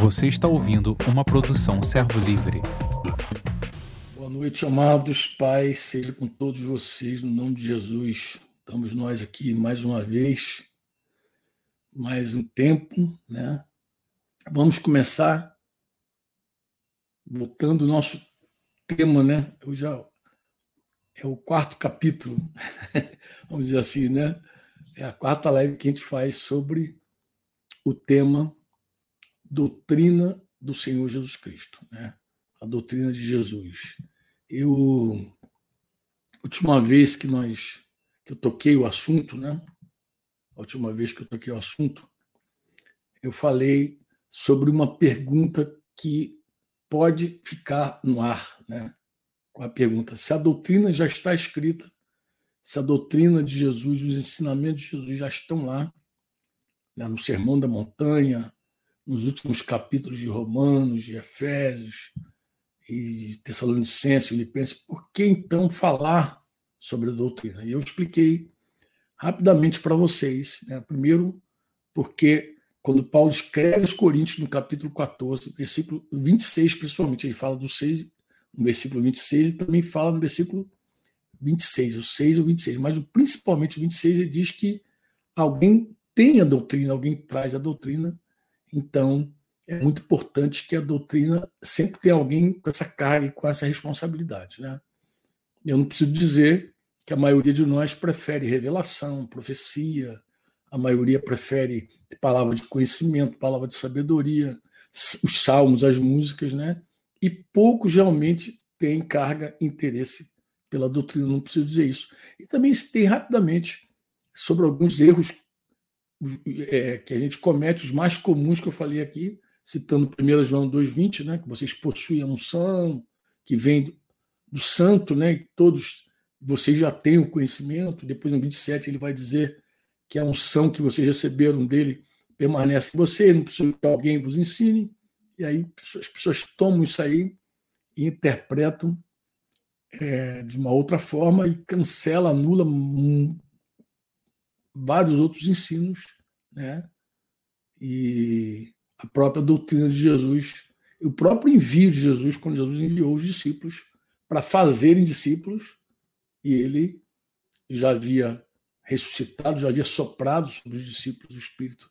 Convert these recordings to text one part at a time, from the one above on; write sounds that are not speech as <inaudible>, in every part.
Você está ouvindo uma produção Servo Livre. Boa noite, amados pais, seja com todos vocês, no nome de Jesus. Estamos nós aqui mais uma vez, mais um tempo, né? Vamos começar voltando o nosso tema, né? Eu já é o quarto capítulo, <laughs> vamos dizer assim, né? É a quarta live que a gente faz sobre o tema doutrina do Senhor Jesus Cristo, né? A doutrina de Jesus. Eu última vez que nós que eu toquei o assunto, né? A última vez que eu toquei o assunto, eu falei sobre uma pergunta que pode ficar no ar, né? Com a pergunta: se a doutrina já está escrita, se a doutrina de Jesus, os ensinamentos de Jesus já estão lá, né, no Sermão da Montanha, nos últimos capítulos de Romanos, de Efésios, e Tessalonicenses, Filipenses, por que então falar sobre a doutrina? E eu expliquei rapidamente para vocês. Né? Primeiro, porque quando Paulo escreve aos Coríntios, no capítulo 14, versículo 26, principalmente, ele fala do 6, no versículo 26, e também fala no versículo 26, o 6 e o 26, mas principalmente o 26 ele diz que alguém tem a doutrina, alguém traz a doutrina, então é muito importante que a doutrina sempre tenha alguém com essa carga e com essa responsabilidade. Né? Eu não preciso dizer que a maioria de nós prefere revelação, profecia, a maioria prefere palavra de conhecimento, palavra de sabedoria, os salmos, as músicas, né? E poucos realmente têm carga, interesse pela doutrina, não preciso dizer isso. E também se tem rapidamente sobre alguns erros é, que a gente comete, os mais comuns que eu falei aqui, citando 1 João 2,20, né, que vocês possuem a unção, que vem do, do santo, né, e todos vocês já têm o conhecimento. Depois, no 27, ele vai dizer que a unção que vocês receberam dele permanece em você, não precisa que alguém vos ensine. E aí as pessoas tomam isso aí e interpretam é, de uma outra forma e cancela, anula vários outros ensinos, né? E a própria doutrina de Jesus, o próprio envio de Jesus, quando Jesus enviou os discípulos para fazerem discípulos, e ele já havia ressuscitado, já havia soprado sobre os discípulos o Espírito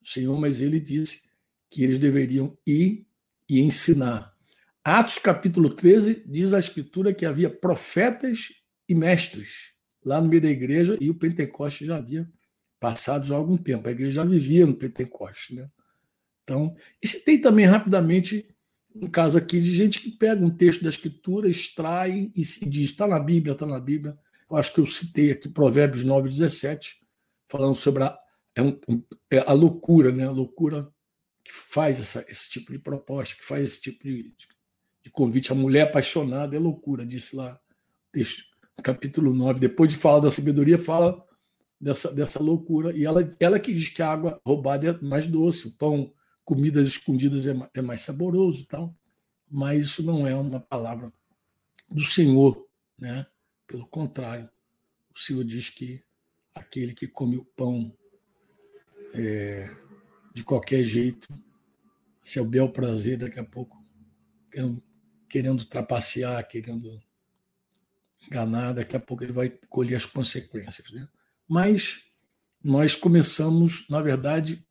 do Senhor, mas ele disse que eles deveriam ir e ensinar. Atos capítulo 13 diz a Escritura que havia profetas e mestres lá no meio da igreja e o Pentecoste já havia passado já algum tempo. A igreja já vivia no Pentecoste. Né? Então, e se tem também rapidamente um caso aqui de gente que pega um texto da Escritura, extrai e se diz: está na Bíblia, está na Bíblia. Eu acho que eu citei aqui Provérbios 9, 17, falando sobre a, é um, é a loucura, né? a loucura que faz essa, esse tipo de proposta, que faz esse tipo de, de, de convite. A mulher apaixonada é loucura, disse lá, texto, capítulo 9. Depois de falar da sabedoria, fala dessa, dessa loucura. E ela, ela que diz que a água roubada é mais doce, o pão, comidas escondidas é, é mais saboroso tal. Mas isso não é uma palavra do Senhor, né? Pelo contrário, o Senhor diz que aquele que come o pão é, de qualquer jeito, se é bel prazer, daqui a pouco, querendo, querendo trapacear, querendo enganar, daqui a pouco ele vai colher as consequências. Né? Mas nós começamos, na verdade,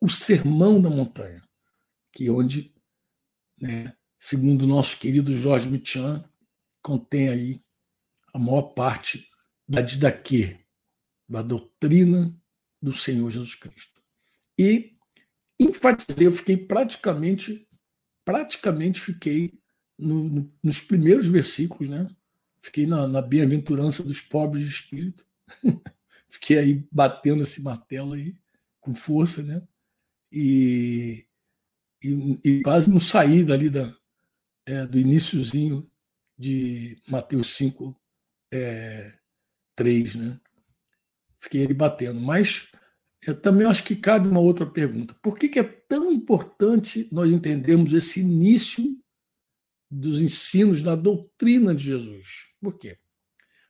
o sermão da montanha, que é onde, né, segundo o nosso querido Jorge Michan, contém aí a maior parte da didaquê, da doutrina do Senhor Jesus Cristo. E enfatizei, eu fiquei praticamente, praticamente fiquei no, no, nos primeiros versículos, né? Fiquei na, na bem-aventurança dos pobres de espírito. <laughs> fiquei aí batendo esse martelo aí com força, né? E, e, e quase não saí dali da, é, do iníciozinho de Mateus 5, é, 3, né? Fiquei ali batendo. Mas eu também acho que cabe uma outra pergunta. Por que, que é tão importante nós entendermos esse início dos ensinos da doutrina de Jesus? Por quê?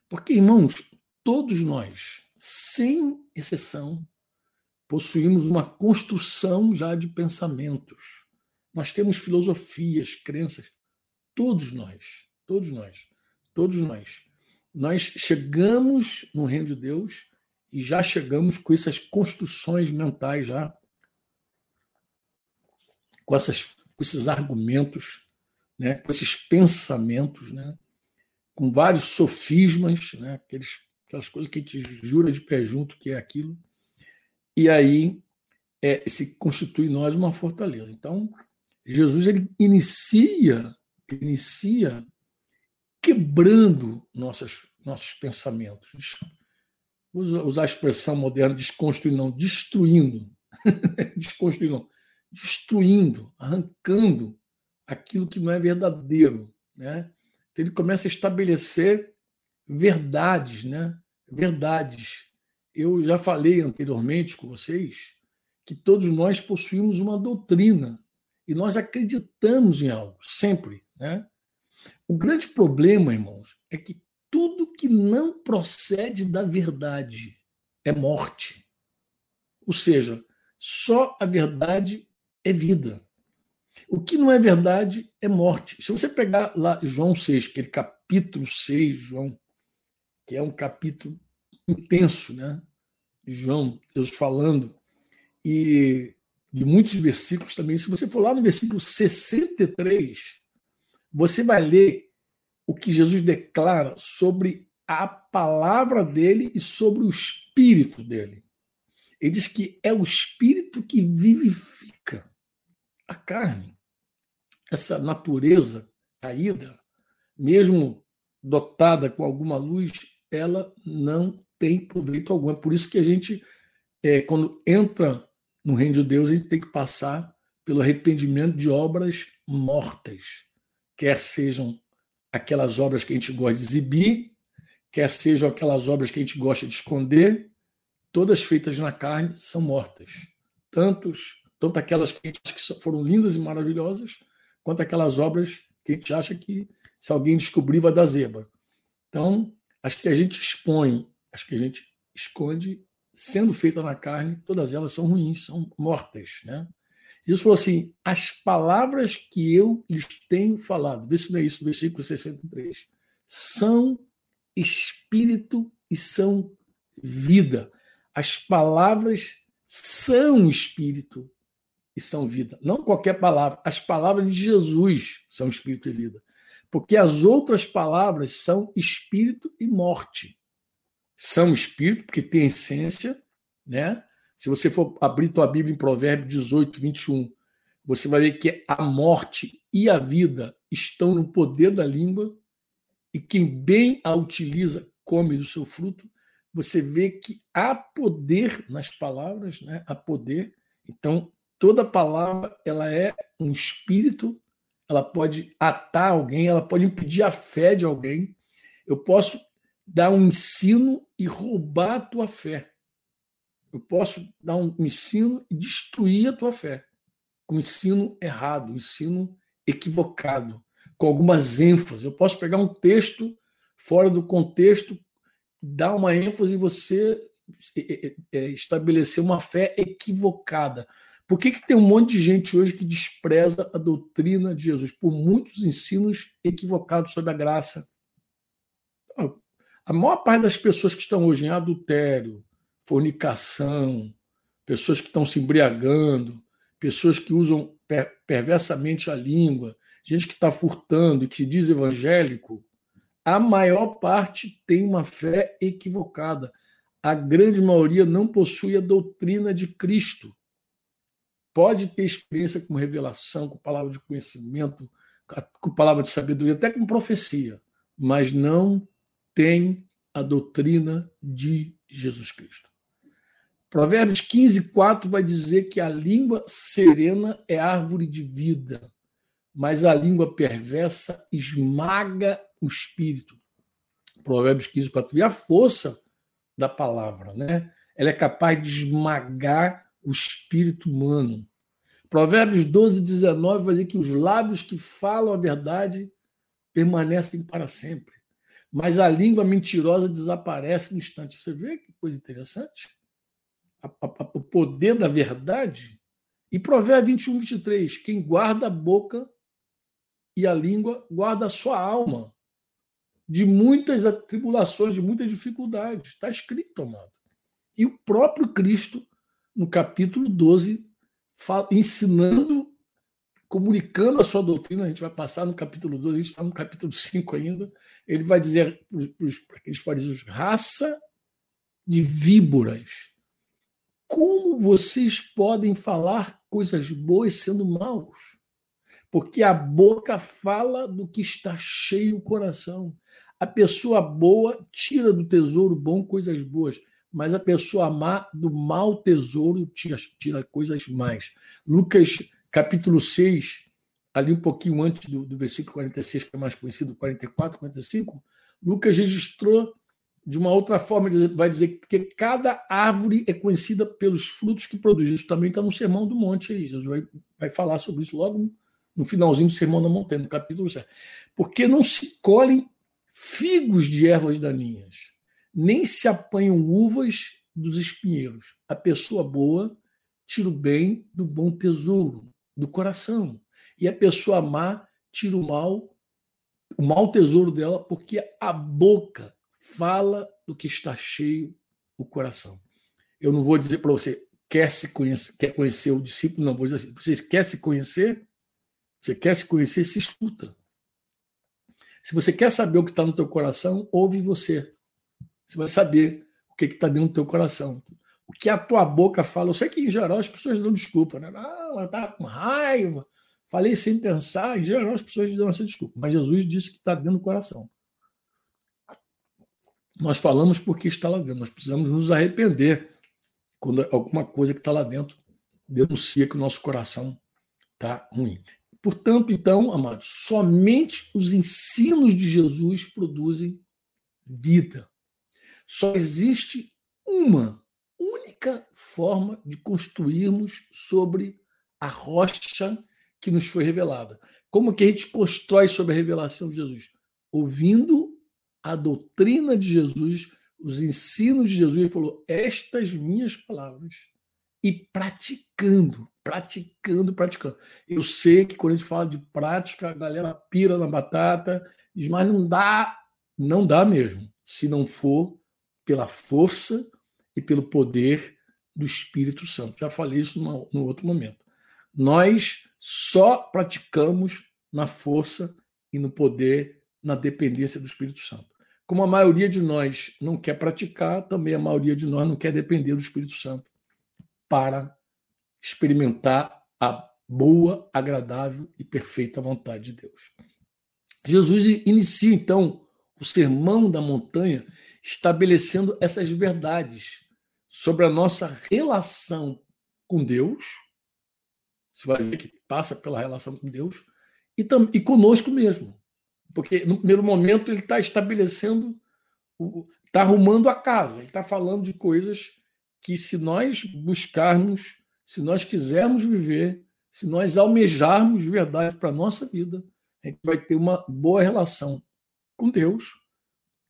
Porque, irmãos, todos nós, sem exceção, possuímos uma construção já de pensamentos. Nós temos filosofias, crenças, todos nós, todos nós, todos nós. Nós chegamos no reino de Deus e já chegamos com essas construções mentais já com, essas, com esses argumentos, né, com esses pensamentos, né, com vários sofismas, né, aqueles, aquelas coisas que a gente jura de pé junto que é aquilo, e aí é, se constitui nós uma fortaleza. Então, Jesus ele inicia, inicia quebrando nossas, nossos pensamentos. Vou usar a expressão moderna, desconstruir, não, destruindo. <laughs> desconstruir, não destruindo, arrancando aquilo que não é verdadeiro. Né? Então ele começa a estabelecer verdades, né? verdades. Eu já falei anteriormente com vocês que todos nós possuímos uma doutrina e nós acreditamos em algo, sempre. Né? O grande problema, irmãos, é que tudo que não procede da verdade é morte. Ou seja, só a verdade é vida. O que não é verdade é morte. Se você pegar lá João 6, aquele capítulo 6, João, que é um capítulo intenso, né? João, Deus falando, e de muitos versículos também. Se você for lá no versículo 63, você vai ler o que Jesus declara sobre a palavra dele e sobre o espírito dele. Ele diz que é o espírito que vivifica a carne, essa natureza caída, mesmo dotada com alguma luz, ela não tem proveito algum. É por isso que a gente, é, quando entra no reino de Deus, a gente tem que passar pelo arrependimento de obras mortas, quer sejam aquelas obras que a gente gosta de exibir, quer sejam aquelas obras que a gente gosta de esconder, todas feitas na carne são mortas. Tantos tanto aquelas que foram lindas e maravilhosas, quanto aquelas obras que a gente acha que, se alguém descobrir, vai dar zebra. Então, acho que a gente expõe, acho que a gente esconde, sendo feita na carne, todas elas são ruins, são mortas. Né? Jesus falou assim: as palavras que eu lhes tenho falado, vê se não é isso, versículo 63, são espírito e são vida. As palavras são espírito e são vida. Não qualquer palavra. As palavras de Jesus são espírito e vida. Porque as outras palavras são espírito e morte. São espírito, porque tem essência, né? Se você for abrir tua Bíblia em Provérbios 18, 21, você vai ver que a morte e a vida estão no poder da língua, e quem bem a utiliza come do seu fruto. Você vê que há poder nas palavras, né? há poder. Então, toda palavra ela é um espírito, ela pode atar alguém, ela pode impedir a fé de alguém. Eu posso dar um ensino e roubar a tua fé. Eu posso dar um ensino e destruir a tua fé com ensino errado, ensino equivocado, com algumas ênfases. Eu posso pegar um texto fora do contexto, dar uma ênfase e você é, é, é, estabelecer uma fé equivocada. Por que, que tem um monte de gente hoje que despreza a doutrina de Jesus? Por muitos ensinos equivocados sobre a graça. A maior parte das pessoas que estão hoje em adultério, fornicação, pessoas que estão se embriagando, pessoas que usam per perversamente a língua, gente que está furtando e que se diz evangélico, a maior parte tem uma fé equivocada. A grande maioria não possui a doutrina de Cristo pode ter experiência com revelação, com palavra de conhecimento, com palavra de sabedoria, até com profecia, mas não tem a doutrina de Jesus Cristo. Provérbios 15, 4 vai dizer que a língua serena é árvore de vida, mas a língua perversa esmaga o espírito. Provérbios 15, 4. E a força da palavra, né? Ela é capaz de esmagar o espírito humano. Provérbios 12, 19 vai dizer que os lábios que falam a verdade permanecem para sempre, mas a língua mentirosa desaparece no instante. Você vê que coisa interessante? o poder da verdade. E Provérbios 21, 23, quem guarda a boca e a língua guarda a sua alma de muitas tribulações, de muitas dificuldades. Está escrito, amado. E o próprio Cristo, no capítulo 12, fala, ensinando, comunicando a sua doutrina, a gente vai passar no capítulo 12, a gente está no capítulo 5 ainda, ele vai dizer para aqueles fariseus, raça de víboras, como vocês podem falar coisas boas sendo maus? Porque a boca fala do que está cheio o coração. A pessoa boa tira do tesouro bom coisas boas, mas a pessoa má do mau tesouro tira, tira coisas mais. Lucas capítulo 6, ali um pouquinho antes do, do versículo 46, que é mais conhecido, 44, 45, Lucas registrou de uma outra forma, vai dizer que cada árvore é conhecida pelos frutos que produz. Isso também está no Sermão do Monte aí. Jesus vai, vai falar sobre isso logo no finalzinho do Sermão da Montanha, no capítulo 7. Porque não se colhem figos de ervas daninhas, nem se apanham uvas dos espinheiros. A pessoa boa tira o bem do bom tesouro, do coração. E a pessoa má tira o mal, o mau tesouro dela, porque a boca fala do que está cheio o coração. Eu não vou dizer para você, quer se conhecer, quer conhecer o discípulo, não vou dizer assim, você quer se conhecer? Você quer se conhecer, se escuta. Se você quer saber o que está no teu coração, ouve você. Você vai saber o que está dentro do teu coração. O que a tua boca fala. Eu sei que, em geral, as pessoas dão desculpa. Né? Não, eu estava com raiva, falei sem pensar. Em geral, as pessoas dão essa desculpa. Mas Jesus disse que está dentro do coração. Nós falamos porque está lá dentro. Nós precisamos nos arrepender quando alguma coisa que está lá dentro denuncia que o nosso coração está ruim. Portanto, então, amados, somente os ensinos de Jesus produzem vida. Só existe uma única forma de construirmos sobre a rocha que nos foi revelada. Como que a gente constrói sobre a revelação de Jesus? Ouvindo a doutrina de Jesus, os ensinos de Jesus, ele falou: Estas minhas palavras, e praticando, praticando, praticando. Eu sei que quando a gente fala de prática, a galera pira na batata, diz, mas não dá, não dá mesmo, se não for pela força e pelo poder do Espírito Santo. Já falei isso num, num outro momento. Nós só praticamos na força e no poder, na dependência do Espírito Santo. Como a maioria de nós não quer praticar, também a maioria de nós não quer depender do Espírito Santo para experimentar a boa, agradável e perfeita vontade de Deus. Jesus inicia então o sermão da montanha estabelecendo essas verdades sobre a nossa relação com Deus. Você vai ver que passa pela relação com Deus e, e conosco mesmo. Porque no primeiro momento ele está estabelecendo, está arrumando a casa, ele está falando de coisas que, se nós buscarmos, se nós quisermos viver, se nós almejarmos de verdade para a nossa vida, a gente vai ter uma boa relação com Deus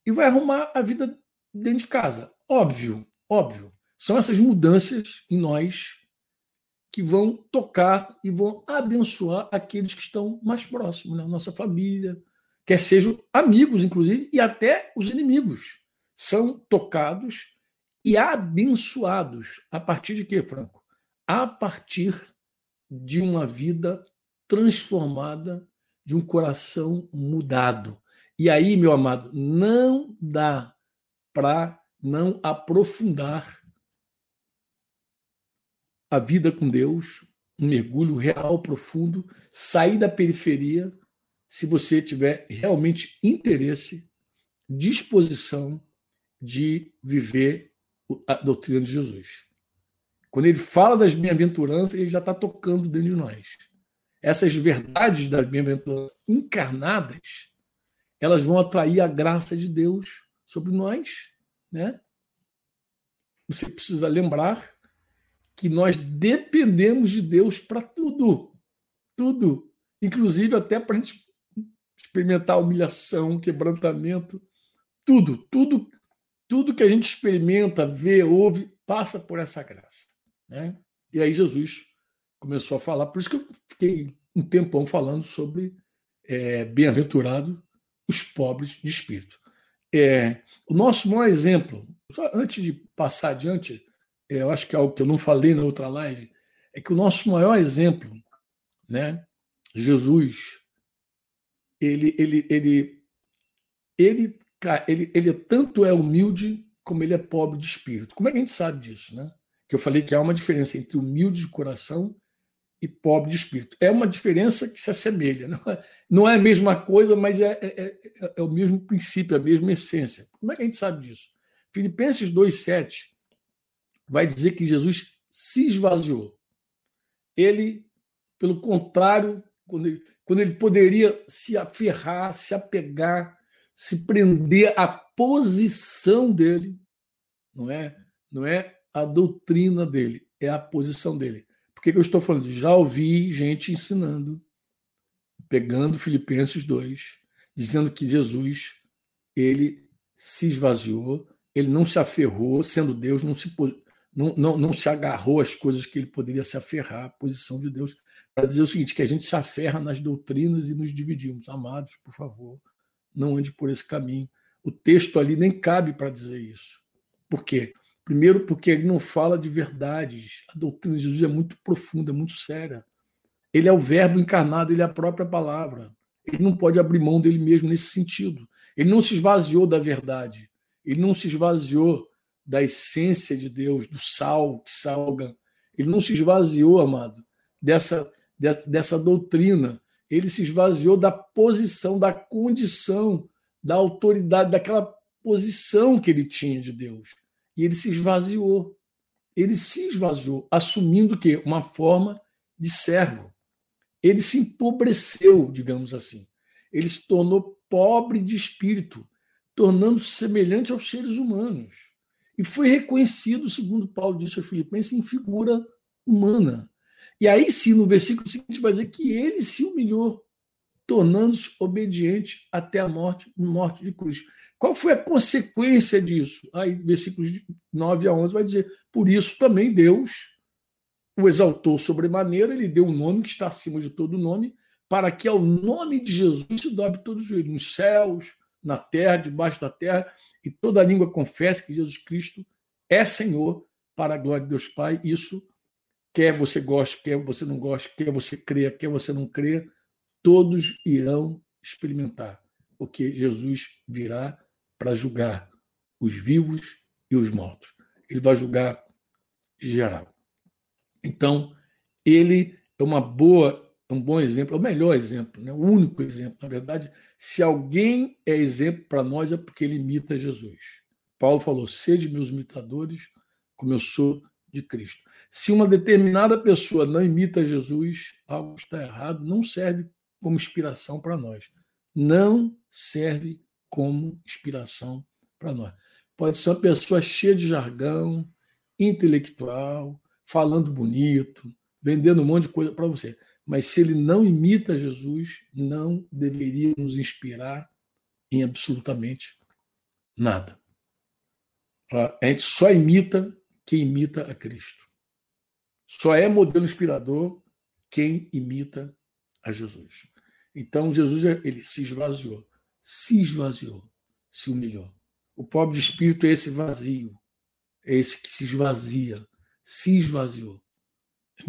e vai arrumar a vida dentro de casa. Óbvio, óbvio. São essas mudanças em nós que vão tocar e vão abençoar aqueles que estão mais próximos, né? nossa família, quer sejam amigos, inclusive, e até os inimigos, são tocados e abençoados. A partir de quê, Franco? A partir de uma vida transformada, de um coração mudado. E aí, meu amado, não dá para não aprofundar a vida com Deus, um mergulho real, profundo, sair da periferia se você tiver realmente interesse, disposição de viver a doutrina de Jesus. Quando ele fala das bem-aventuranças, ele já está tocando dentro de nós. Essas verdades das bem-aventuranças encarnadas, elas vão atrair a graça de Deus sobre nós, né? Você precisa lembrar que nós dependemos de Deus para tudo, tudo, inclusive até para a gente experimentar humilhação, quebrantamento, tudo, tudo Tudo que a gente experimenta, vê, ouve, passa por essa graça. Né? E aí Jesus começou a falar, por isso que eu fiquei um tempão falando sobre é, bem-aventurado os pobres de espírito. É, o nosso maior exemplo, antes de passar adiante, é, eu acho que é algo que eu não falei na outra live, é que o nosso maior exemplo, né, Jesus, ele, ele, ele, ele, ele, ele tanto é humilde como ele é pobre de espírito. Como é que a gente sabe disso, né? Que eu falei que há uma diferença entre humilde de coração e pobre de espírito. É uma diferença que se assemelha. Não é, não é a mesma coisa, mas é, é, é, é o mesmo princípio, a mesma essência. Como é que a gente sabe disso? Filipenses 2,7 vai dizer que Jesus se esvaziou. Ele, pelo contrário, quando ele, quando ele poderia se aferrar, se apegar, se prender à posição dele, não é, não é a doutrina dele, é a posição dele. Que, que eu estou falando? Já ouvi gente ensinando, pegando Filipenses 2, dizendo que Jesus ele se esvaziou, ele não se aferrou, sendo Deus, não se, não, não, não se agarrou às coisas que ele poderia se aferrar, a posição de Deus, para dizer o seguinte: que a gente se aferra nas doutrinas e nos dividimos. Amados, por favor, não ande por esse caminho. O texto ali nem cabe para dizer isso. Por quê? Primeiro, porque ele não fala de verdades. A doutrina de Jesus é muito profunda, é muito séria. Ele é o Verbo encarnado, ele é a própria palavra. Ele não pode abrir mão dele mesmo nesse sentido. Ele não se esvaziou da verdade. Ele não se esvaziou da essência de Deus, do sal que salga. Ele não se esvaziou, amado, dessa, dessa, dessa doutrina. Ele se esvaziou da posição, da condição, da autoridade, daquela posição que ele tinha de Deus. E ele se esvaziou. Ele se esvaziou, assumindo que uma forma de servo. Ele se empobreceu, digamos assim. Ele se tornou pobre de espírito, tornando-se semelhante aos seres humanos. E foi reconhecido, segundo Paulo disse aos Filipenses, em figura humana. E aí sim, no versículo seguinte, vai dizer que ele se humilhou, tornando-se obediente até a morte, morte de cruz. Qual foi a consequência disso? Aí, versículos 9 a 11 vai dizer: Por isso também Deus o exaltou sobremaneira, ele deu um nome que está acima de todo nome, para que ao nome de Jesus se dobre todos os joelhos, nos céus, na terra, debaixo da terra, e toda língua confesse que Jesus Cristo é Senhor, para a glória de Deus Pai. Isso, quer você goste, quer você não goste, quer você creia, quer você não creia, todos irão experimentar, porque Jesus virá para julgar os vivos e os mortos. Ele vai julgar geral. Então, ele é uma boa, um bom exemplo, é o melhor exemplo, né? o único exemplo. Na verdade, se alguém é exemplo para nós é porque ele imita Jesus. Paulo falou: sede meus imitadores, como eu sou de Cristo. Se uma determinada pessoa não imita Jesus, algo está errado, não serve como inspiração para nós. Não serve como inspiração para nós. Pode ser uma pessoa cheia de jargão, intelectual, falando bonito, vendendo um monte de coisa para você. Mas se ele não imita Jesus, não deveria nos inspirar em absolutamente nada. A gente só imita quem imita a Cristo. Só é modelo inspirador quem imita a Jesus. Então Jesus ele se esvaziou se esvaziou, se humilhou. O pobre de espírito é esse vazio, é esse que se esvazia, se esvaziou.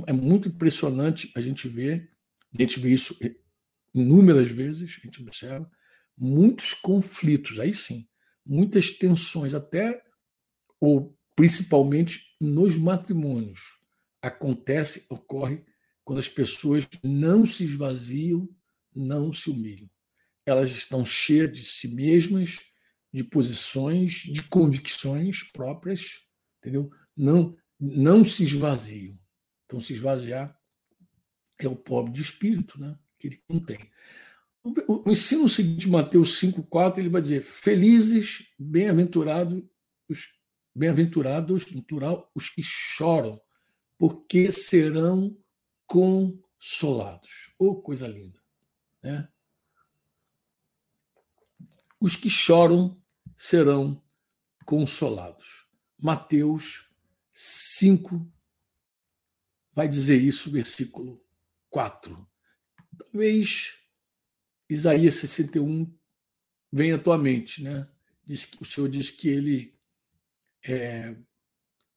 É muito impressionante a gente ver, a gente vê isso inúmeras vezes, a gente observa, muitos conflitos, aí sim, muitas tensões, até ou principalmente nos matrimônios. Acontece, ocorre quando as pessoas não se esvaziam, não se humilham elas estão cheias de si mesmas, de posições, de convicções próprias, entendeu? Não, não se esvaziam. Então, se esvaziar é o pobre de espírito, né? que ele não tem. O, ensino seguinte, Mateus 5,4, ele vai dizer: Felizes, bem-aventurados, os bem-aventurados, plural, os que choram, porque serão consolados. Oh, coisa linda. Né? Os que choram serão consolados. Mateus 5 vai dizer isso, versículo 4. Talvez Isaías 61 venha à tua mente, né? Diz o Senhor diz que ele é,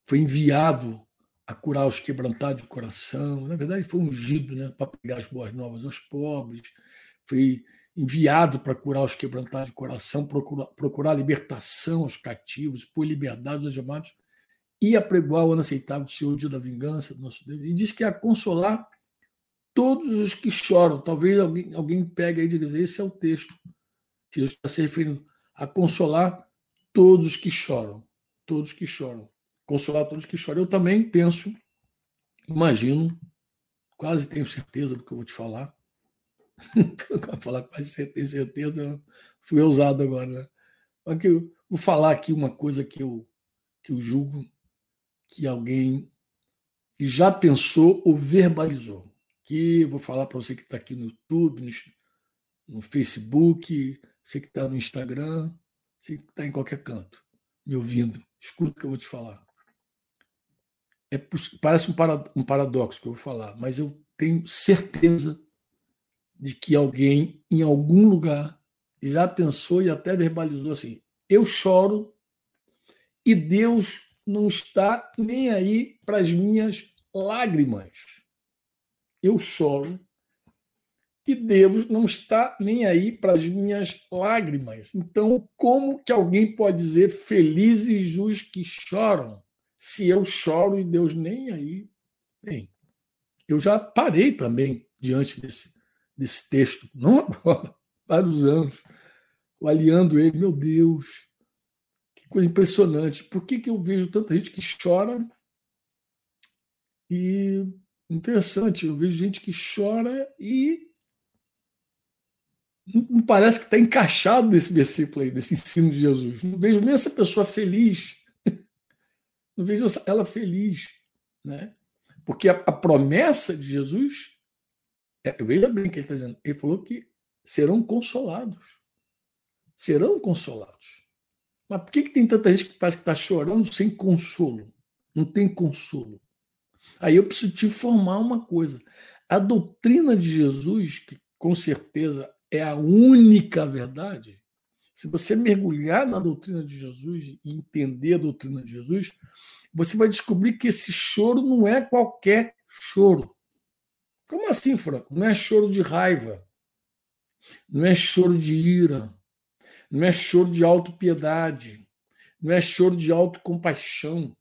foi enviado a curar os quebrantados de coração. Na verdade, foi ungido né, para pegar as boas novas aos pobres. Foi enviado para curar os quebrantados de coração, procurar, procurar libertação aos cativos, por liberdade aos amados e apregoar o ano aceitável do Senhor, dia da vingança do nosso Deus. E diz que é a consolar todos os que choram. Talvez alguém, alguém pegue aí e diga: esse é o texto que Jesus está se referindo a consolar todos os que choram. Todos que choram. Consolar todos que choram. Eu também penso, imagino, quase tenho certeza do que eu vou te falar. <laughs> Falar quase tenho certeza, fui ousado agora. Né? Mas eu vou falar aqui uma coisa que eu, que eu julgo que alguém já pensou ou verbalizou. Que vou falar para você que está aqui no YouTube, no, no Facebook, você que está no Instagram, você que está em qualquer canto, me ouvindo. Escuta o que eu vou te falar. É, parece um paradoxo que eu vou falar, mas eu tenho certeza de que alguém, em algum lugar, já pensou e até verbalizou assim: eu choro e Deus não está nem aí para as minhas lágrimas. Eu choro que Deus não está nem aí para as minhas lágrimas. Então, como que alguém pode dizer felizes os que choram, se eu choro e Deus nem aí? Bem, eu já parei também diante desse, desse texto, não <laughs> agora, vários anos, avaliando ele, meu Deus, que coisa impressionante. Por que, que eu vejo tanta gente que chora e interessante, eu vejo gente que chora e não parece que está encaixado nesse versículo aí, nesse ensino de Jesus. Não vejo nem essa pessoa feliz. Não vejo ela feliz. Né? Porque a, a promessa de Jesus, é, veja bem o que ele está dizendo, ele falou que serão consolados. Serão consolados. Mas por que, que tem tanta gente que parece que está chorando sem consolo? Não tem consolo. Aí eu preciso te informar uma coisa. A doutrina de Jesus, que com certeza é a única verdade, se você mergulhar na doutrina de Jesus e entender a doutrina de Jesus, você vai descobrir que esse choro não é qualquer choro. Como assim, Franco? Não é choro de raiva, não é choro de ira, não é choro de autopiedade, não é choro de autocompaixão.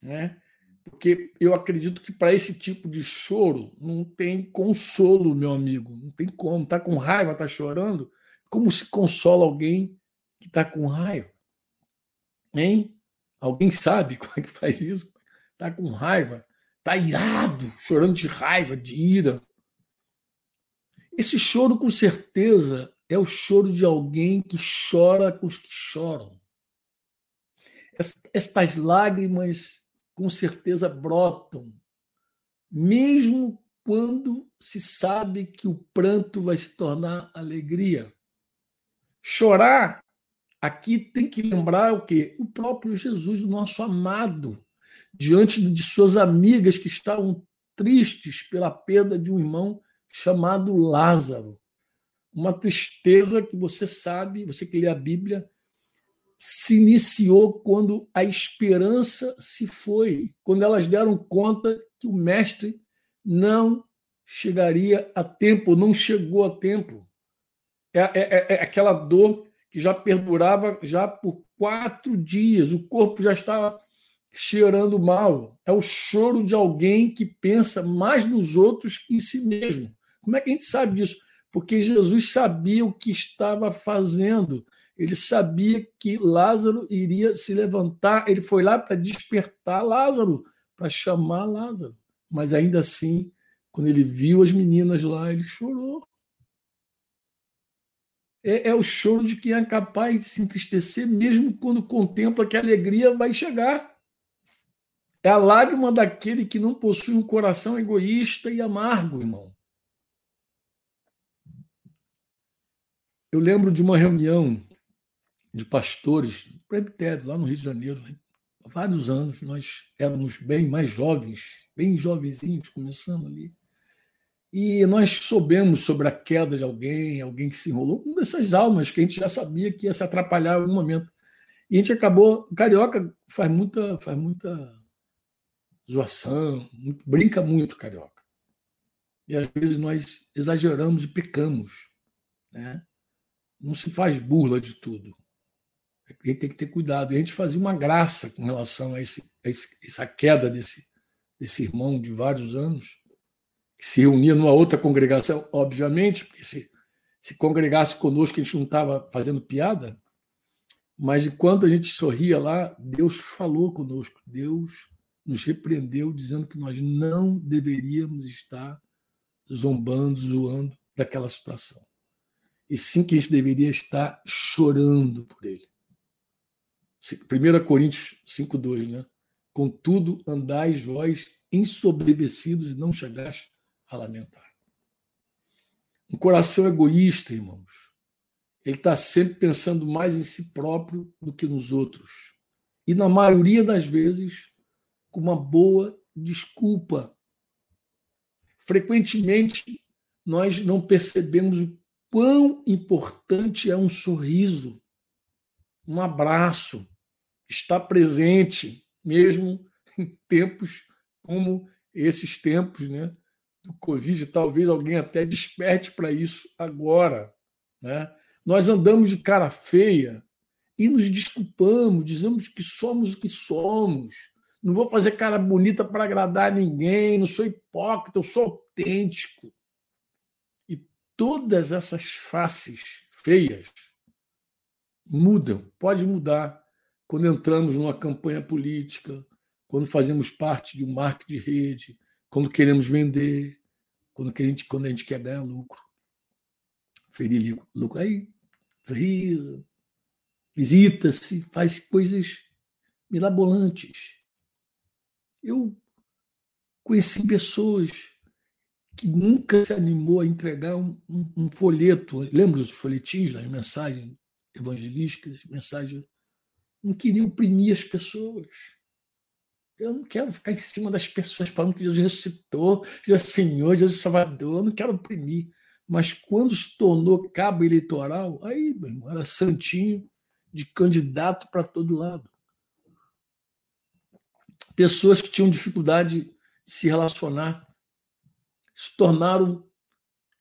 Né? Porque eu acredito que para esse tipo de choro não tem consolo, meu amigo. Não tem como. Está com raiva, está chorando. Como se consola alguém que está com raiva? Hein? Alguém sabe <laughs> como é que faz isso? Está com raiva, está irado, chorando de raiva, de ira. Esse choro, com certeza, é o choro de alguém que chora com os que choram. Estas lágrimas com certeza brotam, mesmo quando se sabe que o pranto vai se tornar alegria. Chorar aqui tem que lembrar o quê? O próprio Jesus, o nosso amado, diante de suas amigas que estavam tristes pela perda de um irmão chamado Lázaro. Uma tristeza que você sabe, você que lê a Bíblia, se iniciou quando a esperança se foi, quando elas deram conta que o mestre não chegaria a tempo, não chegou a tempo. É, é, é, é aquela dor que já perdurava já por quatro dias, o corpo já estava cheirando mal. É o choro de alguém que pensa mais nos outros que em si mesmo. Como é que a gente sabe disso? Porque Jesus sabia o que estava fazendo. Ele sabia que Lázaro iria se levantar, ele foi lá para despertar Lázaro, para chamar Lázaro. Mas ainda assim, quando ele viu as meninas lá, ele chorou. É, é, o choro de quem é capaz de se entristecer, mesmo quando contempla que a alegria vai chegar. É a lágrima daquele que não possui um coração egoísta e amargo, irmão. Eu lembro de uma reunião de pastores, presbitério, lá no Rio de Janeiro. Né? Há vários anos nós éramos bem mais jovens, bem jovenzinhos, começando ali. E nós soubemos sobre a queda de alguém, alguém que se enrolou, uma dessas almas que a gente já sabia que ia se atrapalhar em algum momento. E a gente acabou. Carioca faz muita, faz muita zoação, brinca muito, carioca. E às vezes nós exageramos e pecamos. Né? Não se faz burla de tudo. A gente tem que ter cuidado. E a gente fazia uma graça com relação a, esse, a essa queda desse, desse irmão de vários anos se reunia numa outra congregação, obviamente, porque se, se congregasse conosco a gente não estava fazendo piada, mas enquanto a gente sorria lá, Deus falou conosco, Deus nos repreendeu, dizendo que nós não deveríamos estar zombando, zoando daquela situação. E sim que a gente deveria estar chorando por ele. 1 Coríntios 5,2, né? Contudo, andais vós ensoberbecidos e não chegaste a lamentar. Um coração egoísta, irmãos, ele está sempre pensando mais em si próprio do que nos outros. E, na maioria das vezes, com uma boa desculpa. Frequentemente, nós não percebemos o quão importante é um sorriso, um abraço, estar presente, mesmo em tempos como esses tempos, né? Do Covid, talvez alguém até desperte para isso agora. Né? Nós andamos de cara feia e nos desculpamos, dizemos que somos o que somos. Não vou fazer cara bonita para agradar ninguém, não sou hipócrita, eu sou autêntico. E todas essas faces feias mudam, pode mudar quando entramos numa campanha política, quando fazemos parte de um marketing de rede, quando queremos vender, quando a gente, quando a gente quer ganhar lucro. Ferir lucro. Aí, sorriso, visita-se, faz coisas mirabolantes. Eu conheci pessoas que nunca se animou a entregar um, um, um folheto. Lembra os folhetins, as mensagens evangelísticas, mensagens. Não queriam oprimir as pessoas. Eu não quero ficar em cima das pessoas falando que Jesus ressuscitou, Jesus é Senhor, Jesus é Salvador. Eu não quero oprimir. Mas quando se tornou cabo eleitoral, aí, meu irmão, era santinho de candidato para todo lado. Pessoas que tinham dificuldade de se relacionar se tornaram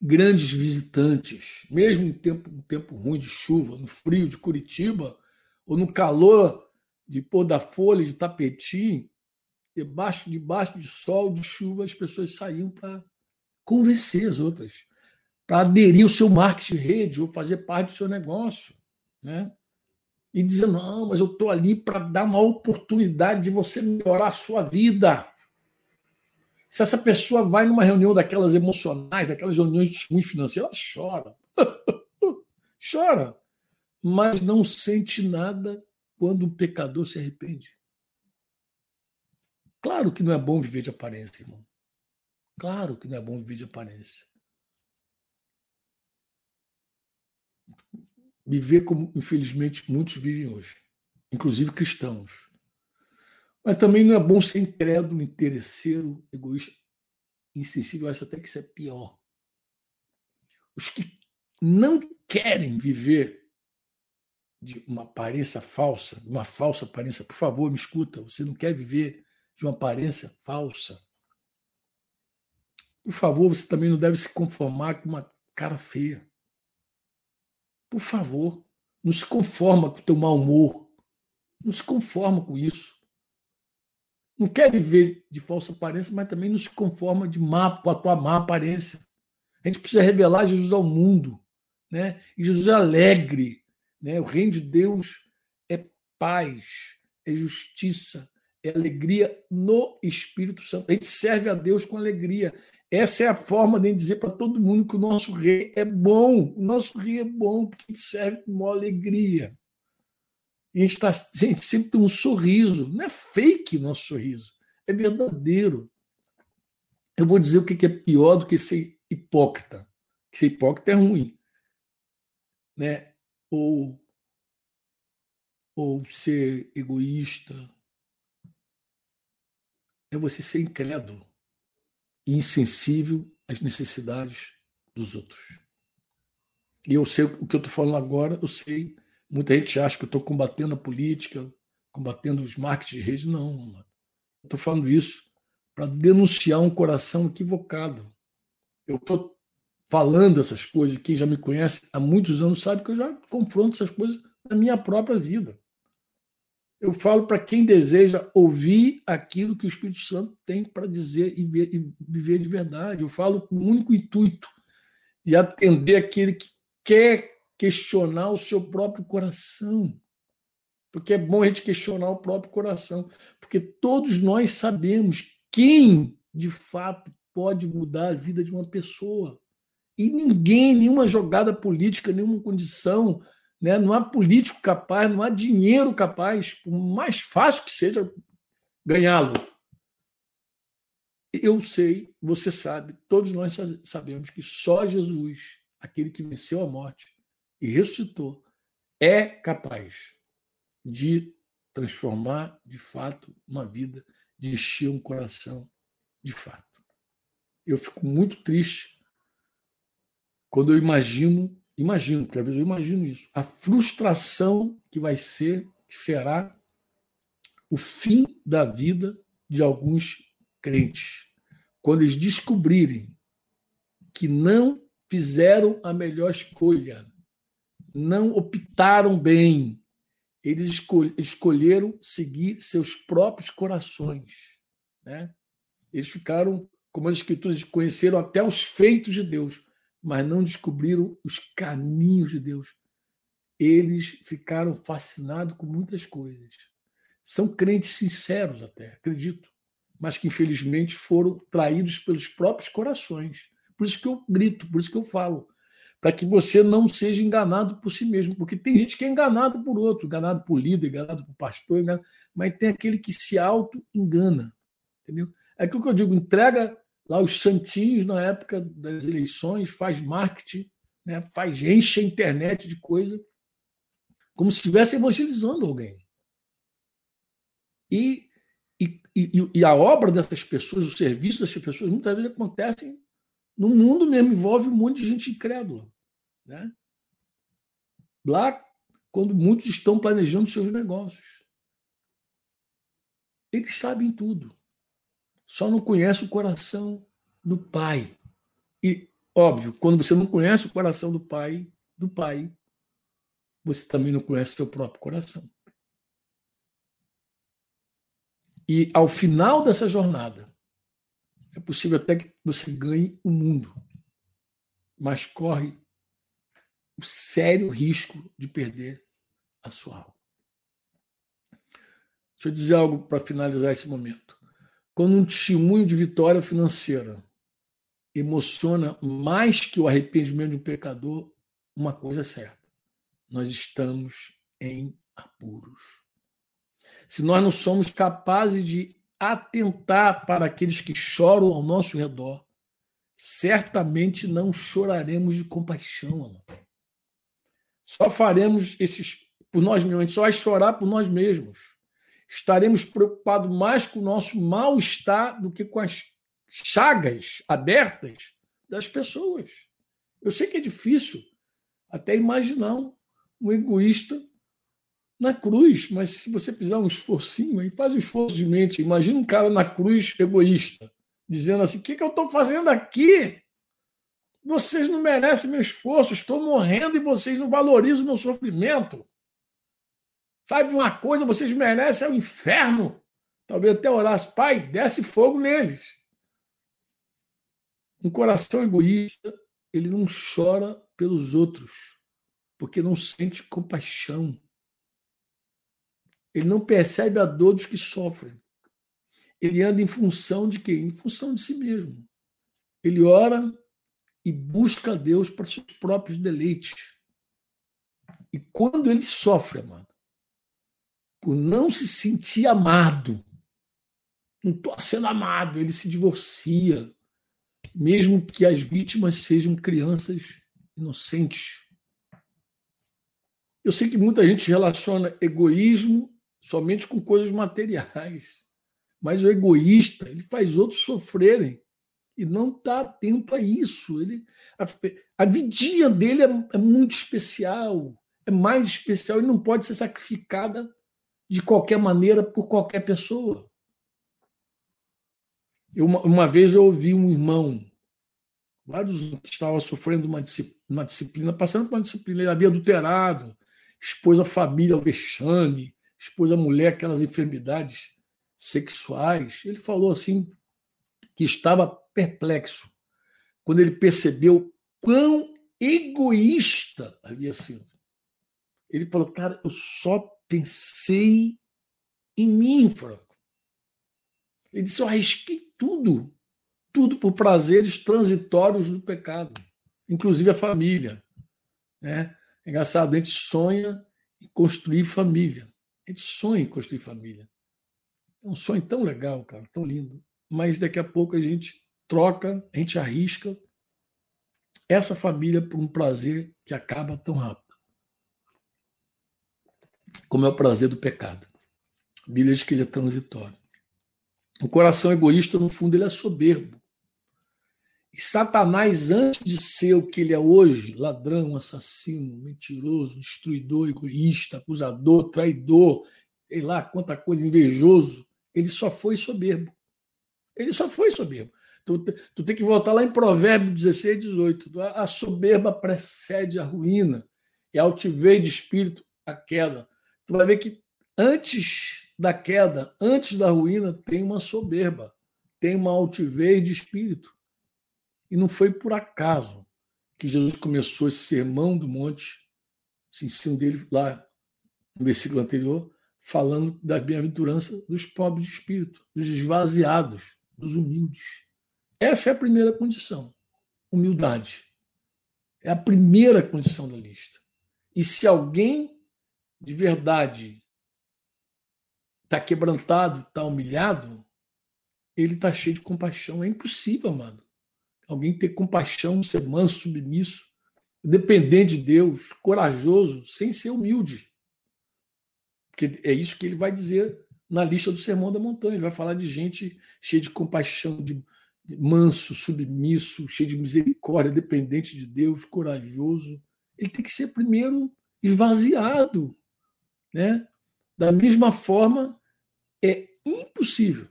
grandes visitantes, mesmo em tempo, em tempo ruim de chuva, no frio de Curitiba, ou no calor de pôr da folha de tapetim, debaixo, debaixo de sol, de chuva, as pessoas saíam para convencer as outras, para aderir ao seu marketing de rede ou fazer parte do seu negócio. Né? E dizer, não, mas eu estou ali para dar uma oportunidade de você melhorar a sua vida. Se essa pessoa vai numa reunião daquelas emocionais, daquelas reuniões de financeiras, ela chora. <laughs> chora. Mas não sente nada quando um pecador se arrepende. Claro que não é bom viver de aparência, irmão. Claro que não é bom viver de aparência. Viver como, infelizmente, muitos vivem hoje, inclusive cristãos. Mas também não é bom ser incrédulo, interesseiro, egoísta, insensível. Eu acho até que isso é pior. Os que não querem viver de uma aparência falsa, uma falsa aparência, por favor, me escuta. Você não quer viver de uma aparência falsa. Por favor, você também não deve se conformar com uma cara feia. Por favor, não se conforma com o teu mau humor. Não se conforma com isso. Não quer viver de falsa aparência, mas também não se conforma de má, com a tua má aparência. A gente precisa revelar Jesus ao mundo. Né? E Jesus é alegre. Né? O reino de Deus é paz, é justiça, é alegria no Espírito Santo. A gente serve a Deus com alegria. Essa é a forma de dizer para todo mundo que o nosso rei é bom. O nosso rei é bom porque gente serve com uma alegria. A gente, tá, a gente sempre tem um sorriso. Não é fake nosso sorriso, é verdadeiro. Eu vou dizer o que é pior do que ser hipócrita. Que ser hipócrita é ruim. Né? Ou ou ser egoísta. É você ser incrédulo e insensível às necessidades dos outros. E eu sei o que eu estou falando agora, eu sei. Muita gente acha que eu estou combatendo a política, combatendo os marketing de rede. Não, estou falando isso para denunciar um coração equivocado. Eu estou falando essas coisas, quem já me conhece há muitos anos sabe que eu já confronto essas coisas na minha própria vida. Eu falo para quem deseja ouvir aquilo que o Espírito Santo tem para dizer e, ver, e viver de verdade. Eu falo com o único intuito de atender aquele que quer questionar o seu próprio coração. Porque é bom a gente questionar o próprio coração. Porque todos nós sabemos quem, de fato, pode mudar a vida de uma pessoa. E ninguém, nenhuma jogada política, nenhuma condição, né? não há político capaz, não há dinheiro capaz, por mais fácil que seja ganhá-lo. Eu sei, você sabe, todos nós sabemos que só Jesus aquele que venceu a morte e ressuscitou, é capaz de transformar de fato uma vida, de encher um coração de fato. Eu fico muito triste quando eu imagino, imagino, porque às vezes eu imagino isso, a frustração que vai ser, que será o fim da vida de alguns crentes, quando eles descobrirem que não fizeram a melhor escolha, não optaram bem. Eles escolheram seguir seus próprios corações. Né? Eles ficaram, como as Escrituras conheceram até os feitos de Deus, mas não descobriram os caminhos de Deus. Eles ficaram fascinados com muitas coisas. São crentes sinceros até, acredito, mas que infelizmente foram traídos pelos próprios corações por isso que eu grito, por isso que eu falo. Para que você não seja enganado por si mesmo. Porque tem gente que é enganado por outro, enganado por líder, enganado por pastor, enganado, mas tem aquele que se auto-engana. Entendeu? É aquilo que eu digo: entrega lá os santinhos na época das eleições, faz marketing, né, faz, enche a internet de coisa, como se estivesse evangelizando alguém. E, e, e, e, a obra dessas pessoas, o serviço dessas pessoas, muitas vezes acontecem no mundo mesmo envolve um monte de gente incrédula. Né? Lá, quando muitos estão planejando seus negócios. Eles sabem tudo. Só não conhecem o coração do pai. E, óbvio, quando você não conhece o coração do pai, do pai, você também não conhece seu próprio coração. E ao final dessa jornada, é possível até que você ganhe o mundo, mas corre o sério risco de perder a sua alma. Deixa eu dizer algo para finalizar esse momento. Quando um testemunho de vitória financeira emociona mais que o arrependimento de um pecador, uma coisa é certa: nós estamos em apuros. Se nós não somos capazes de atentar para aqueles que choram ao nosso redor, certamente não choraremos de compaixão, amor. Só faremos esses por nós mesmos, a gente só vai chorar por nós mesmos. Estaremos preocupados mais com o nosso mal-estar do que com as chagas abertas das pessoas. Eu sei que é difícil até imaginar um egoísta na cruz, mas se você fizer um esforcinho aí, faz um esforço de mente. Imagina um cara na cruz egoísta, dizendo assim: o que, que eu estou fazendo aqui? Vocês não merecem meu esforço, estou morrendo e vocês não valorizam o meu sofrimento. Sabe uma coisa? Vocês merecem é o inferno. Talvez até orasse, pai, desce fogo neles. Um coração egoísta, ele não chora pelos outros, porque não sente compaixão ele não percebe a dor dos que sofrem. Ele anda em função de quê? Em função de si mesmo. Ele ora e busca a Deus para seus próprios deleites. E quando ele sofre, amado, por não se sentir amado, não estou sendo amado, ele se divorcia, mesmo que as vítimas sejam crianças inocentes. Eu sei que muita gente relaciona egoísmo somente com coisas materiais, mas o egoísta ele faz outros sofrerem e não está atento a isso. Ele, a, a vidinha dele é, é muito especial, é mais especial e não pode ser sacrificada de qualquer maneira por qualquer pessoa. Eu, uma, uma vez eu ouvi um irmão, vários que estava sofrendo uma, uma disciplina, passando por uma disciplina, ele havia adulterado, expôs a família ao vexame, expôs a mulher aquelas enfermidades sexuais. Ele falou assim que estava perplexo quando ele percebeu quão egoísta havia sido. Ele falou, cara, eu só pensei em mim, Franco. Ele disse, eu arrisquei tudo, tudo por prazeres transitórios do pecado, inclusive a família. Né? É engraçado, a gente sonha em construir família. A gente sonha em construir família. É um sonho tão legal, cara, tão lindo. Mas daqui a pouco a gente troca, a gente arrisca essa família por um prazer que acaba tão rápido como é o prazer do pecado. A Bíblia diz que ele é transitório. O coração egoísta, no fundo, ele é soberbo. E Satanás, antes de ser o que ele é hoje, ladrão, assassino, mentiroso, destruidor, egoísta, acusador, traidor, sei lá quanta coisa, invejoso, ele só foi soberbo. Ele só foi soberbo. Tu, tu tem que voltar lá em Provérbios 16, 18. A soberba precede a ruína, e a altivez de espírito a queda tu vai ver que antes da queda, antes da ruína, tem uma soberba, tem uma altivez de espírito. E não foi por acaso que Jesus começou esse sermão do monte, esse ensino dele lá no versículo anterior, falando da bem-aventurança dos pobres de espírito, dos esvaziados, dos humildes. Essa é a primeira condição, humildade. É a primeira condição da lista. E se alguém de verdade está quebrantado, está humilhado, ele está cheio de compaixão. É impossível, amado. Alguém ter compaixão, ser manso, submisso, dependente de Deus, corajoso, sem ser humilde. Porque é isso que ele vai dizer na lista do Sermão da Montanha. Ele vai falar de gente cheia de compaixão, de, de manso, submisso, cheio de misericórdia, dependente de Deus, corajoso. Ele tem que ser primeiro esvaziado, né? Da mesma forma, é impossível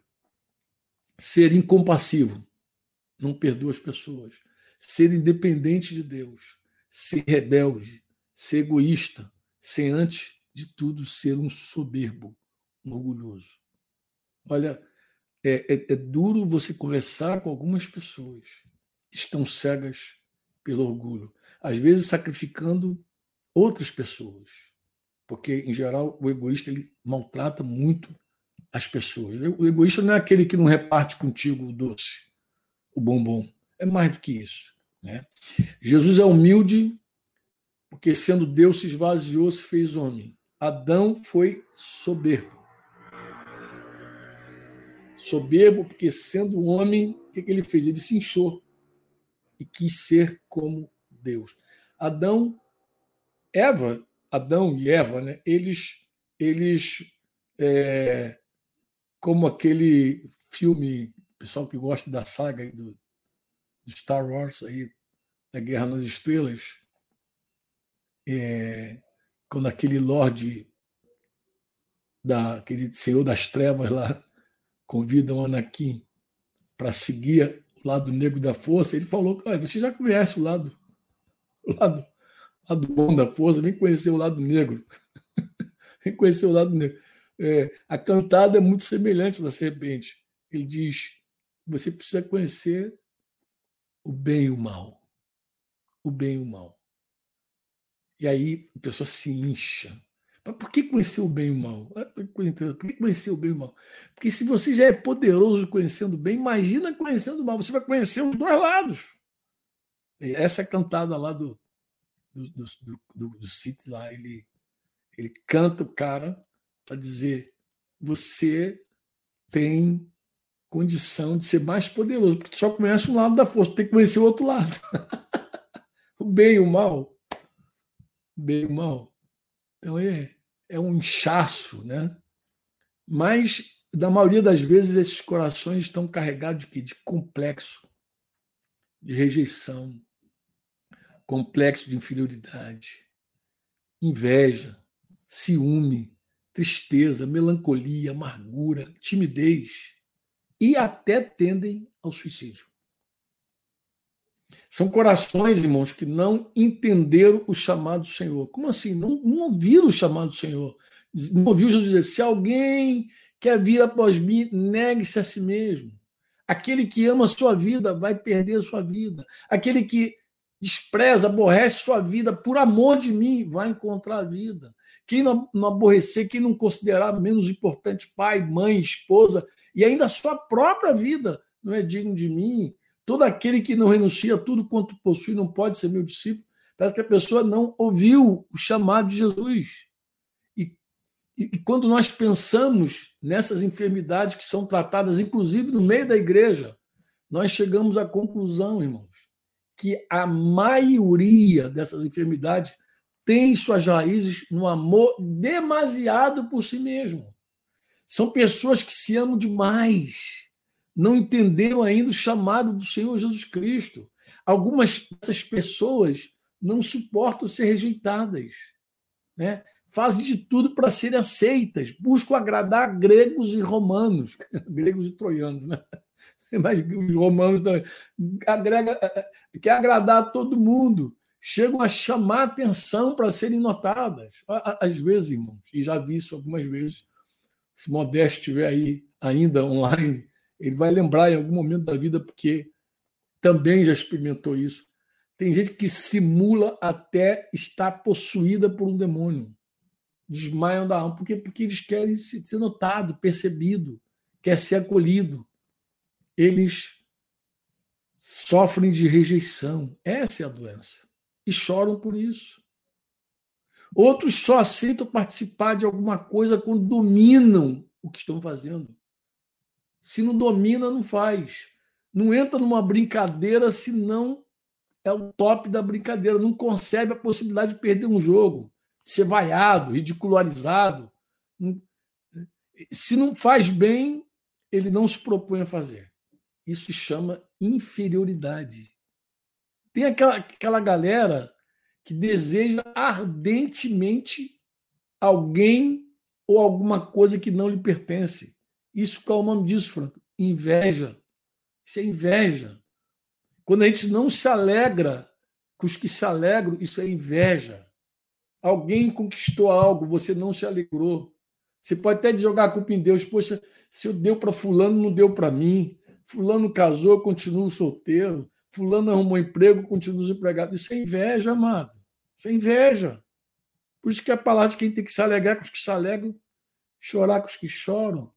ser incompassivo, não perdoa as pessoas, ser independente de Deus, ser rebelde, ser egoísta, ser antes de tudo ser um soberbo, um orgulhoso. Olha, é, é, é duro você conversar com algumas pessoas que estão cegas pelo orgulho, às vezes sacrificando outras pessoas porque, em geral, o egoísta ele maltrata muito as pessoas. O egoísta não é aquele que não reparte contigo o doce, o bombom. É mais do que isso. Né? Jesus é humilde porque, sendo Deus, se esvaziou, se fez homem. Adão foi soberbo. Soberbo porque, sendo homem, o que, que ele fez? Ele se inchou e quis ser como Deus. Adão, Eva Adão e Eva, né, eles, eles é, como aquele filme, pessoal que gosta da saga do, do Star Wars, aí, da Guerra nas Estrelas, é, quando aquele Lorde, da, aquele Senhor das Trevas lá, convida o Anakin para seguir o lado negro da força, ele falou que você já conhece o lado, o lado lado bom da força, vem conhecer o lado negro. <laughs> vem conhecer o lado negro. É, a cantada é muito semelhante da serpente. Ele diz: você precisa conhecer o bem e o mal. O bem e o mal. E aí a pessoa se incha. Mas por que conhecer o bem e o mal? Ah, por que conhecer o bem e o mal? Porque se você já é poderoso conhecendo o bem, imagina conhecendo o mal. Você vai conhecer os dois lados. Essa é cantada lá do, do, do, do, do City lá, ele, ele canta o cara para dizer: você tem condição de ser mais poderoso, porque tu só conhece um lado da força, tu tem que conhecer o outro lado. <laughs> o bem e o mal. O bem e o mal. Então é, é um inchaço, né? Mas, na maioria das vezes, esses corações estão carregados de, de complexo, de rejeição, complexo de inferioridade, inveja, ciúme, tristeza, melancolia, amargura, timidez e até tendem ao suicídio. São corações, irmãos, que não entenderam o chamado do Senhor. Como assim? Não, não ouviram o chamado do Senhor. Não ouviu Jesus dizer: se alguém quer vir após mim, negue-se a si mesmo. Aquele que ama a sua vida vai perder a sua vida. Aquele que despreza, aborrece sua vida por amor de mim, vai encontrar a vida. Quem não, não aborrecer, quem não considerar menos importante pai, mãe, esposa e ainda a sua própria vida não é digno de mim, Todo aquele que não renuncia a tudo quanto possui não pode ser meu discípulo. Parece que a pessoa não ouviu o chamado de Jesus. E, e, quando nós pensamos nessas enfermidades que são tratadas, inclusive no meio da igreja, nós chegamos à conclusão, irmãos, que a maioria dessas enfermidades tem suas raízes no amor demasiado por si mesmo. São pessoas que se amam demais não entenderam ainda o chamado do Senhor Jesus Cristo. Algumas dessas pessoas não suportam ser rejeitadas, né? fazem de tudo para serem aceitas, buscam agradar gregos e romanos, <laughs> gregos e troianos, né? <laughs> mas os romanos agrega, quer agradar todo mundo, chegam a chamar atenção para serem notadas. Às vezes, irmãos, e já vi isso algumas vezes, se Modesto estiver aí ainda online, ele vai lembrar em algum momento da vida, porque também já experimentou isso. Tem gente que simula até estar possuída por um demônio. Desmaiam da alma. Por quê? Porque eles querem ser notado, percebido, quer ser acolhido. Eles sofrem de rejeição. Essa é a doença. E choram por isso. Outros só aceitam participar de alguma coisa quando dominam o que estão fazendo. Se não domina, não faz. Não entra numa brincadeira se não é o top da brincadeira. Não concebe a possibilidade de perder um jogo, de ser vaiado, ridicularizado. Se não faz bem, ele não se propõe a fazer. Isso chama inferioridade. Tem aquela, aquela galera que deseja ardentemente alguém ou alguma coisa que não lhe pertence. Isso qual é o nome disso, Franco? Inveja. Isso é inveja. Quando a gente não se alegra com os que se alegram, isso é inveja. Alguém conquistou algo, você não se alegrou. Você pode até jogar a culpa em Deus. Poxa, se eu deu para fulano, não deu para mim. Fulano casou, continuo solteiro. Fulano arrumou emprego, continuo desempregado. Isso é inveja, amado. Isso é inveja. Por isso que a palavra de quem tem que se alegrar com os que se alegram, chorar com os que choram.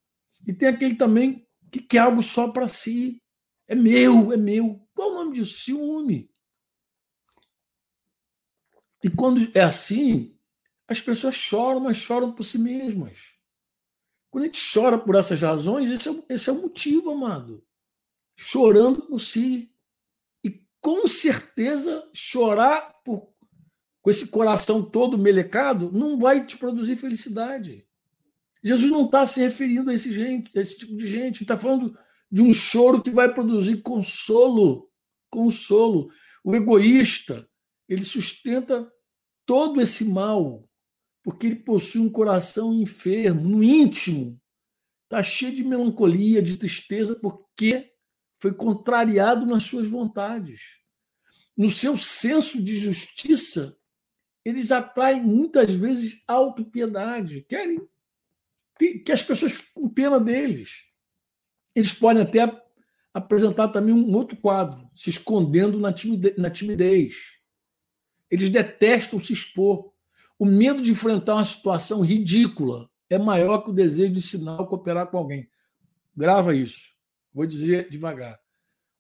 E tem aquele também que quer algo só para si. É meu, é meu. Qual o nome disso? Ciúme. E quando é assim, as pessoas choram, mas choram por si mesmas. Quando a gente chora por essas razões, esse é, esse é o motivo, amado. Chorando por si. E com certeza, chorar por, com esse coração todo melecado não vai te produzir felicidade. Jesus não está se referindo a esse, gente, a esse tipo de gente, está falando de um choro que vai produzir consolo. Consolo. O egoísta, ele sustenta todo esse mal, porque ele possui um coração enfermo, no íntimo. Está cheio de melancolia, de tristeza, porque foi contrariado nas suas vontades. No seu senso de justiça, eles atraem muitas vezes autopiedade, querem que as pessoas com pena deles. Eles podem até apresentar também um outro quadro, se escondendo na timidez. Eles detestam se expor. O medo de enfrentar uma situação ridícula é maior que o desejo de ou cooperar com alguém. Grava isso. Vou dizer devagar.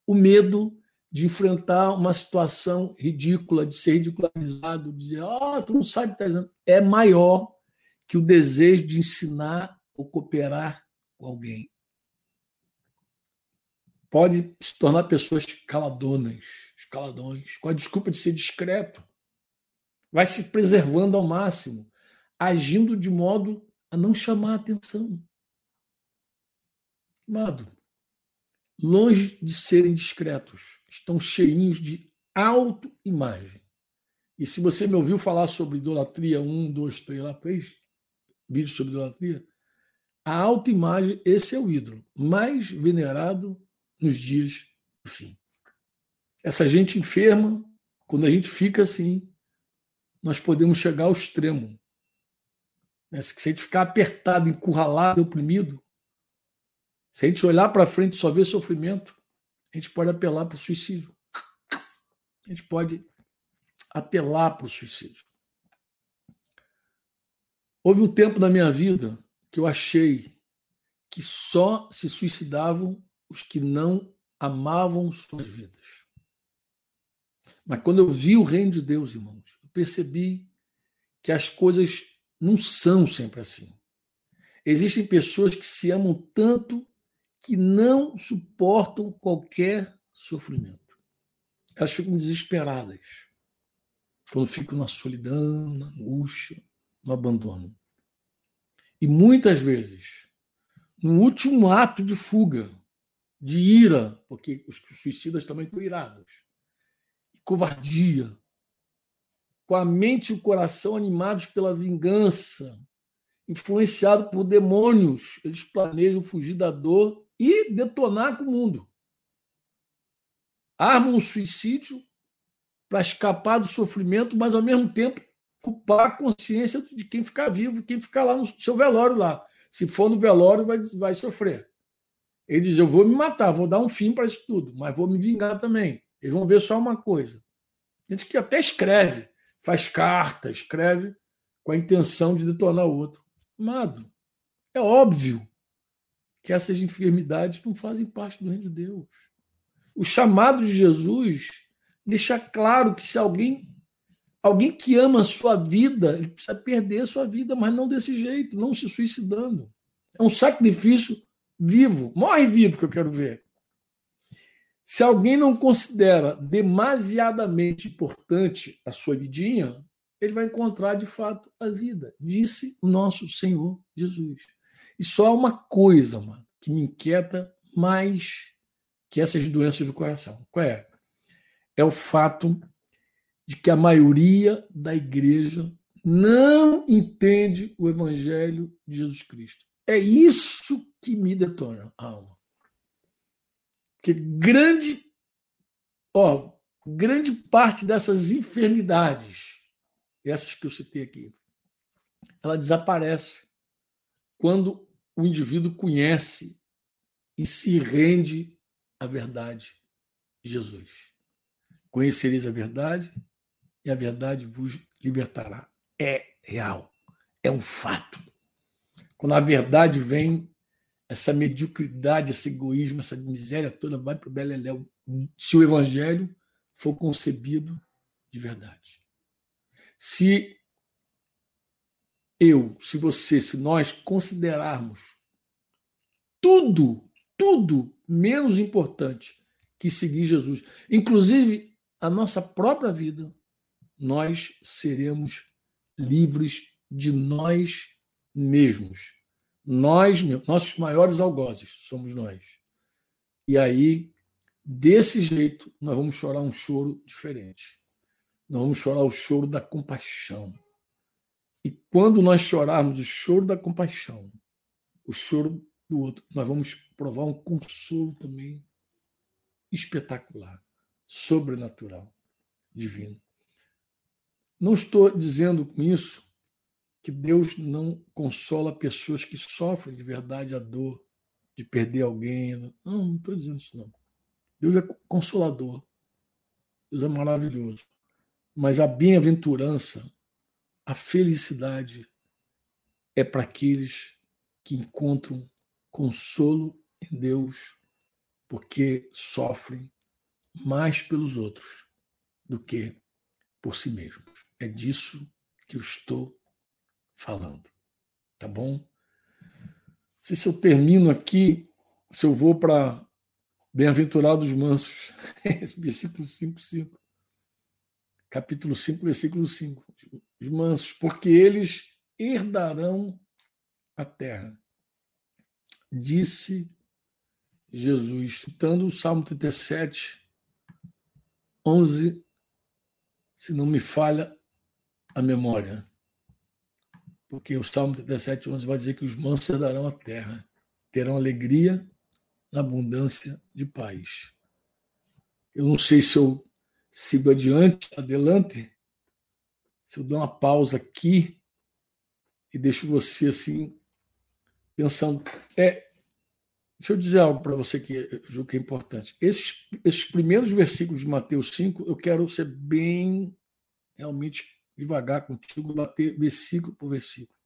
O medo de enfrentar uma situação ridícula, de ser ridicularizado, de dizer, ah, oh, tu não sabe o que está dizendo, é maior que o desejo de ensinar ou cooperar com alguém. Pode se tornar pessoas caladonas, escaladões, com a desculpa de ser discreto. Vai se preservando ao máximo. agindo de modo a não chamar a atenção. Amado, longe de serem discretos, estão cheinhos de autoimagem. E se você me ouviu falar sobre idolatria, um, dois, três, lá, três vídeos sobre idolatria, a autoimagem, esse é o ídolo mais venerado nos dias do fim. Essa gente enferma, quando a gente fica assim, nós podemos chegar ao extremo. Né? Se a gente ficar apertado, encurralado, oprimido, se a gente olhar para frente e só ver sofrimento, a gente pode apelar para o suicídio. A gente pode apelar para o suicídio. Houve um tempo na minha vida que eu achei que só se suicidavam os que não amavam suas vidas. Mas quando eu vi o reino de Deus, irmãos, eu percebi que as coisas não são sempre assim. Existem pessoas que se amam tanto que não suportam qualquer sofrimento. Elas ficam desesperadas quando ficam na solidão, na angústia, no abandono. E muitas vezes, no último ato de fuga, de ira, porque os suicidas também estão irados, covardia, com a mente e o coração animados pela vingança, influenciado por demônios, eles planejam fugir da dor e detonar com o mundo. Armam um suicídio para escapar do sofrimento, mas ao mesmo tempo culpar a consciência de quem ficar vivo, quem ficar lá no seu velório lá. Se for no velório, vai, vai sofrer. Ele diz: Eu vou me matar, vou dar um fim para isso tudo, mas vou me vingar também. Eles vão ver só uma coisa. Gente que até escreve, faz carta, escreve com a intenção de detonar o outro. Amado, é óbvio que essas enfermidades não fazem parte do reino de Deus. O chamado de Jesus deixa claro que se alguém alguém que ama a sua vida, ele precisa perder a sua vida, mas não desse jeito, não se suicidando. É um sacrifício vivo, morre vivo que eu quero ver. Se alguém não considera demasiadamente importante a sua vidinha, ele vai encontrar de fato a vida, disse o nosso Senhor Jesus. E só há uma coisa, mano, que me inquieta mais que essas doenças do coração. Qual é? É o fato de que a maioria da igreja não entende o evangelho de Jesus Cristo. É isso que me detona a alma. Porque grande, ó, grande parte dessas enfermidades, essas que eu citei aqui, ela desaparece quando o indivíduo conhece e se rende à verdade de Jesus. Conhecereis a verdade e a verdade vos libertará. É real, é um fato. Quando a verdade vem, essa mediocridade, esse egoísmo, essa miséria toda vai para o Beleléu. Se o evangelho for concebido de verdade. Se eu, se você, se nós considerarmos tudo, tudo menos importante que seguir Jesus, inclusive a nossa própria vida, nós seremos livres de nós mesmos. Nós, nossos maiores algozes, somos nós. E aí, desse jeito, nós vamos chorar um choro diferente. Nós vamos chorar o choro da compaixão e quando nós chorarmos o choro da compaixão, o choro do outro, nós vamos provar um consolo também espetacular, sobrenatural, divino. Não estou dizendo com isso que Deus não consola pessoas que sofrem de verdade a dor de perder alguém. Não, não estou dizendo isso não. Deus é consolador. Deus é maravilhoso. Mas a bem-aventurança a felicidade é para aqueles que encontram consolo em Deus, porque sofrem mais pelos outros do que por si mesmos. É disso que eu estou falando. Tá bom? Não sei se eu termino aqui, se eu vou para Bem-aventurados mansos, <laughs> versículo 5, 5 capítulo 5, versículo 5. Os mansos, porque eles herdarão a terra. Disse Jesus, citando o Salmo 37, 11, se não me falha a memória. Porque o Salmo 37, 11 vai dizer que os mansos herdarão a terra, terão alegria na abundância de paz. Eu não sei se eu sigo adiante, adelante, se eu dou uma pausa aqui e deixo você assim, pensando. É, Deixa eu dizer algo para você que eu julgo que é importante. Esses, esses primeiros versículos de Mateus 5, eu quero ser bem, realmente, devagar contigo, bater versículo por versículo.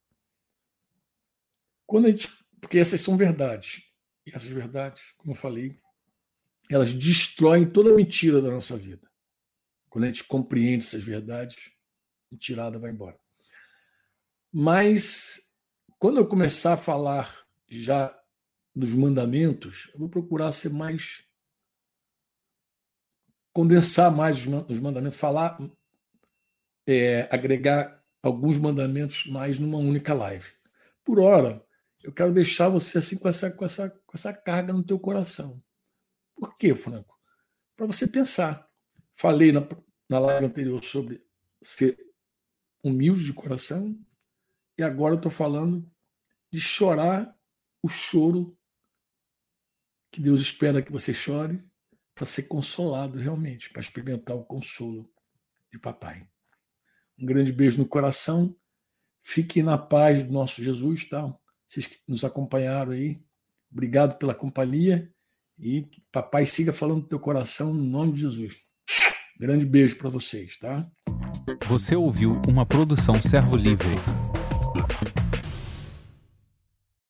Quando a gente, porque essas são verdades. E essas verdades, como eu falei, elas destroem toda a mentira da nossa vida. Quando a gente compreende essas verdades, a mentirada vai embora. Mas, quando eu começar a falar já dos mandamentos, eu vou procurar ser mais. condensar mais os mandamentos, falar, é, agregar alguns mandamentos mais numa única live. Por hora, eu quero deixar você assim com essa, com essa, com essa carga no teu coração. Por quê, Franco? Para você pensar. Falei na, na live anterior sobre ser humilde de coração, e agora eu estou falando de chorar o choro que Deus espera que você chore para ser consolado realmente, para experimentar o consolo de papai. Um grande beijo no coração. Fique na paz do nosso Jesus, tá? Vocês que nos acompanharam aí, obrigado pela companhia e papai siga falando do teu coração no nome de Jesus. Grande beijo para vocês, tá? Você ouviu uma produção Servo Livre.